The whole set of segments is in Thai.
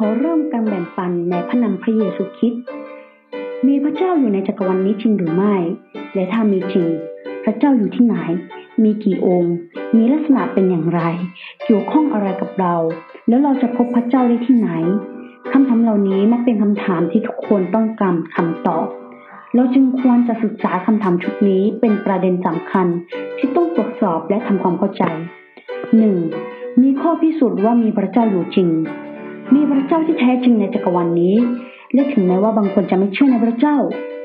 ขอเริ่มการแบ่งปันในพระนามพระเยซูคริสต์มีพระเจ้าอยู่ในจักรวาลนี้จริงหรือไม่ และถ้ามีจริง พระเจ้าอยู่ที่ไหน มีกี่องค์ มีลักษณะเป็นอย่างไร เกี่ยวข้องอะไรกับเรา แล้วเราจะพบพระเจ้าได้ที่ไหนคำถามเหล่านี้มักเป็นคำถามที่ทุกคนต้องการคำตอบ เราจึงควรจะศึกษาคำถามชุดนี้เป็นประเด็นสำคัญที่ต้องตรวจสอบและทำความเข้าใจ 1. มีข้อพิสูจน์ว่ามีพระเจ้าอยู่จริง มีพระเจ้าที่แท้จริงในจักรวาลนนี้ และถึงแม้ว่าบางคนจะไม่เชื่อในพระเจ้า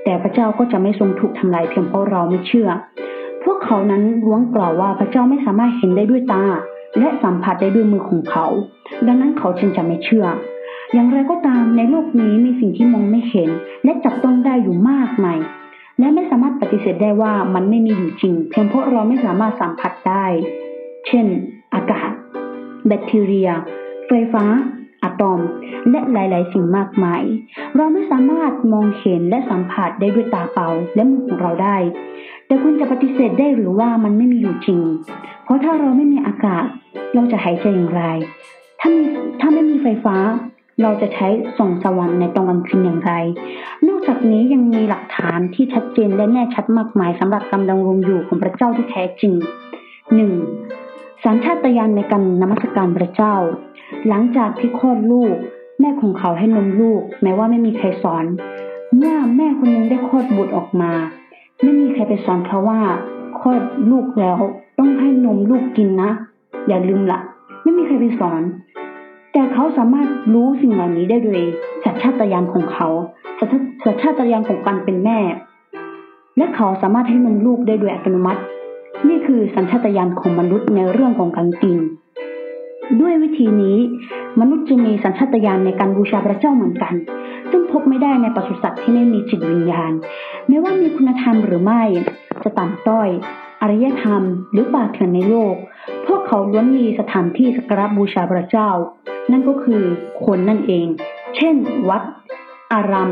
แต่พระเจ้าก็จะไม่ทรงถูกทำลายเพียงเพราะเราไม่เชื่อ พวกเขานั้นล้วนกล่าวว่าพระเจ้าไม่สามารถเห็นได้ด้วยตา และสัมผัสได้ด้วยมือของเขา ดังนั้นเขาจึงจะไม่เชื่อ อย่างไรก็ตามในโลกนี้มีสิ่งที่มองไม่เห็น และจับต้องได้อยู่มากมายและไม่สามารถปฏิเสธได้ว่ามันไม่มีอยู่จริง เพียงเพราะเราไม่สามารถสัมผัสได้ เช่น อากาศ แบคทีเรีย ไฟฟ้า อะตอม และหลาย ๆ สิ่งมากมาย เราไม่สามารถมองเห็นและสัมผัสได้ด้วยตาเปล่าและมือของเราได้ แต่คุณจะปฏิเสธได้หรือว่ามันไม่มีอยู่จริง เพราะถ้าเราไม่มีอากาศ เราจะหายใจอย่างไร ถ้ามีถ้าไม่มีไฟฟ้า เราจะใช้ส่องสว่างในตอนกลางคืนอย่างไร นอกจากนี้ยังมีหลักฐานที่ชัดเจนและแน่ชัดมากมายสำหรับการดำรงอยู่ของพระเจ้าที่แท้จริง 1. สัญชาตญาณในการนมัสการพระเจ้า หลังจากที่คลอดลูก แม่ของเขาให้นมลูก แม้ว่าไม่มีใครสอน เมื่อแม่คนหนึงได้คลอดบุตรออกมา ไม่มีใครไปสอนเขาว่าคลอดลูกแล้วต้องให้นมลูกกินนะ อย่าลืมละไม่มีใครไปสอน แต่เขาสามารถรู้สิ่งเหล่านี้ได้โดยสัญชาตญาณของเขาสัญชาสัญชาตญาณของการเป็นแม่ และเขาสามารถให้นมลูกได้โดยอัตโนมัติ นี่คือสัญชาตญาณของมนุษย์ในเรื่องของการกิน ด้วยวิธีนี้ มนุษย์จึงมีสัญชาตญาณในการบูชาพระเจ้าเหมือนกัน ซึ่งพบไม่ได้ในปศุสัตว์ที่ไม่มีจิตวิญญาณ ไม่ว่ามีคุณธรรมหรือไม่ จะต่ำต้อย อารยธรรม หรือป่าเถื่อนในโลก พวกเขาล้วนมีสถานที่สักการะบูชาพระเจ้า นั่นก็คือคนนั่นเอง เช่น วัด อาราม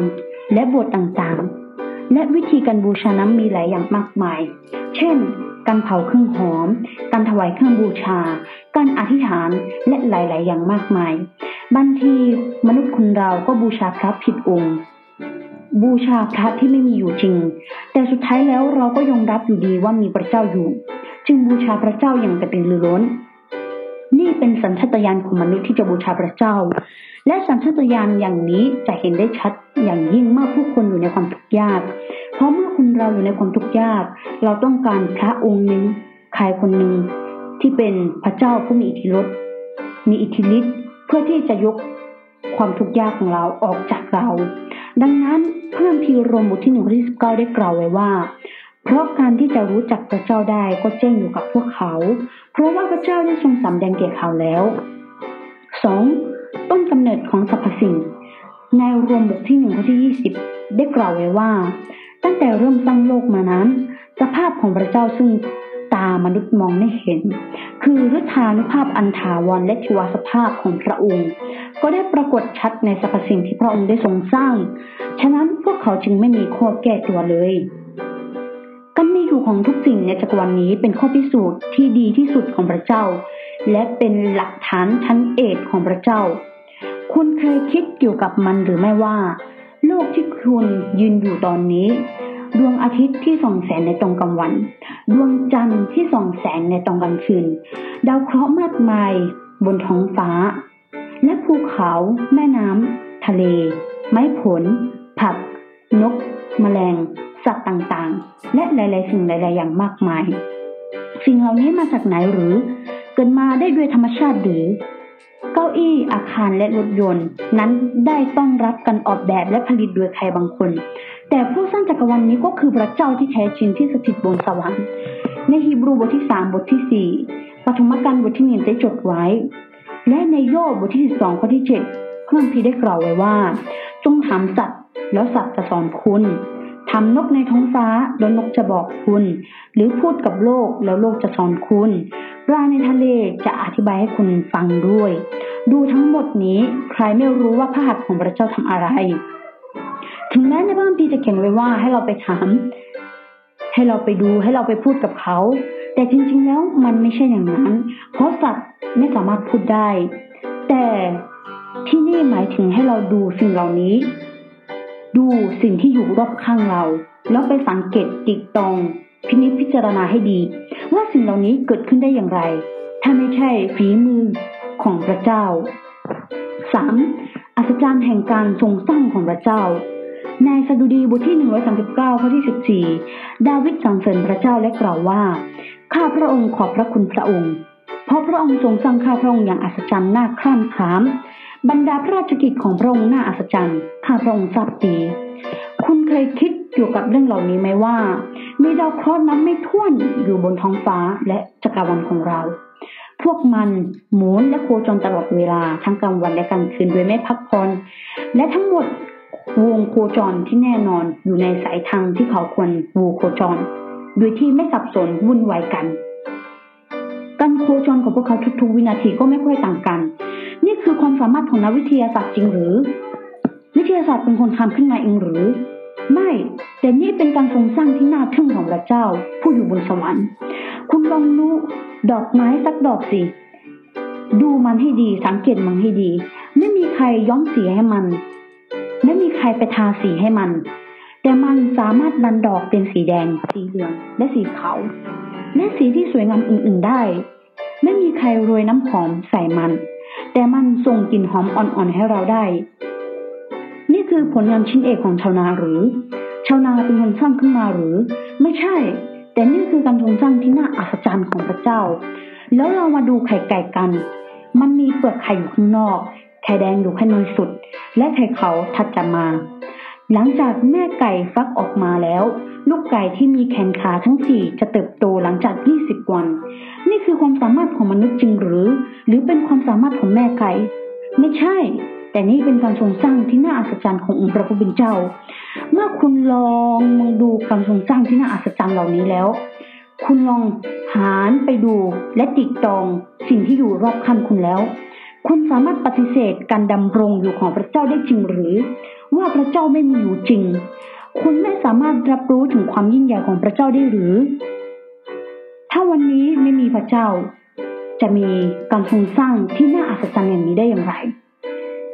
และโบสถ์ต่างๆ และวิธีการบูชานั้นมีหลายอย่างมากมาย เช่น การเผาเครื่องหอม การถวายเครื่องบูชา การอธิษฐานและหลาย ๆ อย่างมากมาย บางทีมนุษย์คนเราก็บูชาพระผิดองค์ บูชาพระที่ไม่มีอยู่จริง แต่สุดท้ายแล้วเราก็ยอมรับอยู่ดีว่ามีพระเจ้าอยู่ จึงบูชาพระเจ้าอย่างกระตือรือร้น นี่เป็นสัญชาตญาณของมนุษย์ที่จะบูชาพระเจ้า และสัญชาตญาณอย่างนี้จะเห็นได้ชัดอย่างยิ่งเมื่อผู้คนอยู่ในความทุกข์ยาก เพราะเมื่อคนเราอยู่ในความทุกข์ยาก เราต้องการพระองค์หนึ่งใครคนหนึ่ง ที่เป็นพระเจ้าผู้มีอิทธิฤทธิ์มีอิทธิฤทธิ์เพื่อที่จะยกความทุกข์ยากของเราออกจากเรา ดังนั้นเพื่อนพีรมบทที่หนึ่งข้อที่สิบเก้าได้กล่าวไว้ว่า เพราะการที่จะรู้จักพระเจ้าได้ก็แจ้งอยู่กับพวกเขา เพราะว่าพระเจ้าได้ทรงสำแดงแก่เขาแล้วสองต้นกำเนิดของสรรพสิ่ง ในรวมบทที่หนึ่งข้อที่ยี่สิบได้กล่าวไว้ว่า ตั้งแต่เริ่มสร้างโลกมานั้น สภาพของพระเจ้าซึ่ง ตามนุษย์มองไม่เห็น คือฤทธานุภาพอันถาวรและทิวสภาพของพระองค์ ก็ได้ปรากฏชัดในสรรพสิ่งที่พระองค์ได้ทรงสร้าง ฉะนั้นพวกเขาจึงไม่มีข้อแก้ตัวเลยการมีอยู่ของทุกสิ่งในจักรวาลนนี้เป็นข้อพิสูจน์ที่ดีที่สุดของพระเจ้า และเป็นหลักฐานชั้นเอกของพระเจ้า คุณเคยคิดเกี่ยวกับมันหรือไม่ว่า โลกที่คุณยืนอยู่ตอนนี้ ดวงอาทิตย์ที่ส่องแสงในตอนกลางวัน ดวงจันทร์ที่ส่องแสงในตอนกลางคืน ดาวเคราะห์มากมายบนท้องฟ้า และภูเขาแม่น้ำทะเล ไม้ผล ผัก นก แมลง สัตว์ต่างๆ และหลาย ๆ สิ่งหลาย ๆ อย่างมากมาย สิ่งเหล่านี้มาจากไหนหรือ เกิดมาได้ด้วยธรรมชาติหรือเก้าอี้อาคารและรถยนต์ นั้นได้ต้องรับการออกแบบและผลิตโดยใครบางคน แต่ผู้สร้างจักรวาลนนี้ก็คือพระเจ้าที่แท้จริงที่สถิตบนสวรรค์ในฮีบรูบทที่สามบทที่สี่ปฐมกาลบทที่หนึ่งได้จดไว้ และในโยบบทที่สิบสองข้อที่เจ็ดเครื่องพีร์ได้กล่าวไว้ว่า จงถามสัตว์แล้วสัตว์จะสอนคุณถามนกในท้องฟ้าแล้วนกจะบอกคุณ หรือพูดกับโลกแล้วโลกจะสอนคุณปลาในทะเลจะอธิบายให้คุณฟังด้วย ดูทั้งหมดนี้ใครไม่รู้ว่าพระหัตถ์ของพระเจ้าทำอะไร แม้ในพระคัมภีร์จะเขียนไว้ว่าให้เราไปถาม ให้เราไปดูให้เราไปพูดกับเขา แต่จริง ๆ แล้วมันไม่ใช่อย่างนั้น เพราะสัตว์ไม่สามารถพูดได้ แต่ที่นี่หมายถึงให้เราดูสิ่งเหล่านี้ ดูสิ่งที่อยู่รอบข้างเรา แล้วไปสังเกตติดตองพินิจพิจารณาให้ดี ว่าสิ่งเหล่านี้เกิดขึ้นได้อย่างไร ถ้าไม่ใช่ฝีมือของพระเจ้า 3. อัศจรรย์แห่งการทรงสร้างของพระเจ้า สดุดีบทที่ 139 ข้อที่ 14 ดาวิดสรรเสริญพระเจ้าและกล่าวว่า ข้าพระองค์ขอบพระคุณพระองค์ เพราะพระองค์ทรงสร้างข้าพระองค์อย่างอัศจรรย์น่าคร่ำคราม บรรดาพระราชกิจของพระองค์น่าอัศจรรย์ ข้าพระองค์ทราบดี คุณเคยคิดเกี่ยวกับเรื่องเหล่านี้ไหมว่า มีดาวเคราะห์นับไม่ถ้วนอยู่บนท้องฟ้าและจักรวาลของเราพวกมันหมุนและโคจรตลอดเวลาทั้งกลางวันและกลางคืนโดยไม่พักผ่อนและทั้งหมด วงโคจรที่แน่นอนอยู่ในสายทางที่เขาควรวูโคจร โดยที่ไม่สับสนวุ่นวายกัน การโคจรของพวกเขาทุกๆวินาทีก็ไม่ค่อยต่างกัน นี่คือความสามารถของนักวิทยาศาสตร์จริงหรือ วิทยาศาสตร์เป็นคนทำขึ้นมาเองหรือ ไม่แต่นี่เป็นการทรงสร้างที่น่าทึ่งของพระเจ้า ผู้อยู่บนสวรรค์ คุณลองดูดอกไม้สักดอกสิดูมันให้ดีสังเกตมันให้ดี ไม่มีใครย้อมสีให้มัน ไม่มีใครไปทาสีให้มัน แต่มันสามารถดันดอกเป็นสีแดง สีเหลือง และสีขาว และสีที่สวยงามอื่นๆได้ ไม่มีใครโรยน้ำหอมใส่มัน แต่มันส่งกลิ่นหอมอ่อนๆให้เราได้ นี่คือผลงานชิ้นเอกของชาวนาหรือ ชาวนาเป็นคนสร้างขึ้นมาหรือ ไม่ใช่ แต่นี่คือการทรงสร้างที่น่าอัศจรรย์ของพระเจ้า แล้วเรามาดูไข่ไก่กัน มันมีเปลือกไข่อยู่ข้างนอก ไข่แดงอยู่ข้างในสุด และไข่ขาถัดจากมา หลังจากแม่ไก่ฟักออกมาแล้ว ลูกไก่ที่มีแขนขาทั้งสี่จะเติบโตหลังจาก 20 วัน นี่คือความสามารถของมนุษย์จริงหรือ หรือเป็นความสามารถของแม่ไก่ ไม่ใช่ แต่นี่เป็นการทรงสร้างที่น่าอัศจรรย์ขององค์พระผู้เป็นเจ้า เมื่อคุณลองมองดูการทรงสร้างที่น่าอัศจรรย์เหล่านี้แล้วคุณลองหานไปดูและติดตองสิ่งที่อยู่รอบข้างคุณแล้ว คุณสามารถปฏิเสธการดำรงอยู่ของพระเจ้าได้จริงหรือ ว่าพระเจ้าไม่มีอยู่จริง คุณไม่สามารถรับรู้ถึงความยิ่งใหญ่ของพระเจ้าได้หรือ ถ้าวันนี้ไม่มีพระเจ้า จะมีการทรงสร้างที่น่าอัศจรรย์อย่างนี้ได้อย่างไร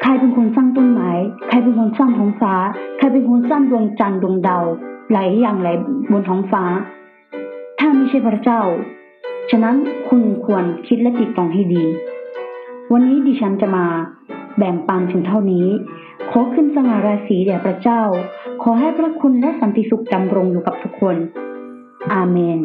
ใครเป็นคนสร้างต้นไม้ใครเป็นคนสร้างท้องฟ้า ใครเป็นคนสร้างดวงจันทร์ดวงดาวหลายอย่างหลายบนท้องฟ้า ถ้าไม่ใช่พระเจ้า ฉะนั้นคุณควรคิดและติดตองให้ดี วันนี้ดิฉันจะมาแบ่งปันถึงเท่านี้ ขอขึ้นสง่าราศีแด่พระเจ้า ขอให้พระคุณและสันติสุขดำรงอยู่กับทุกคน อาเมน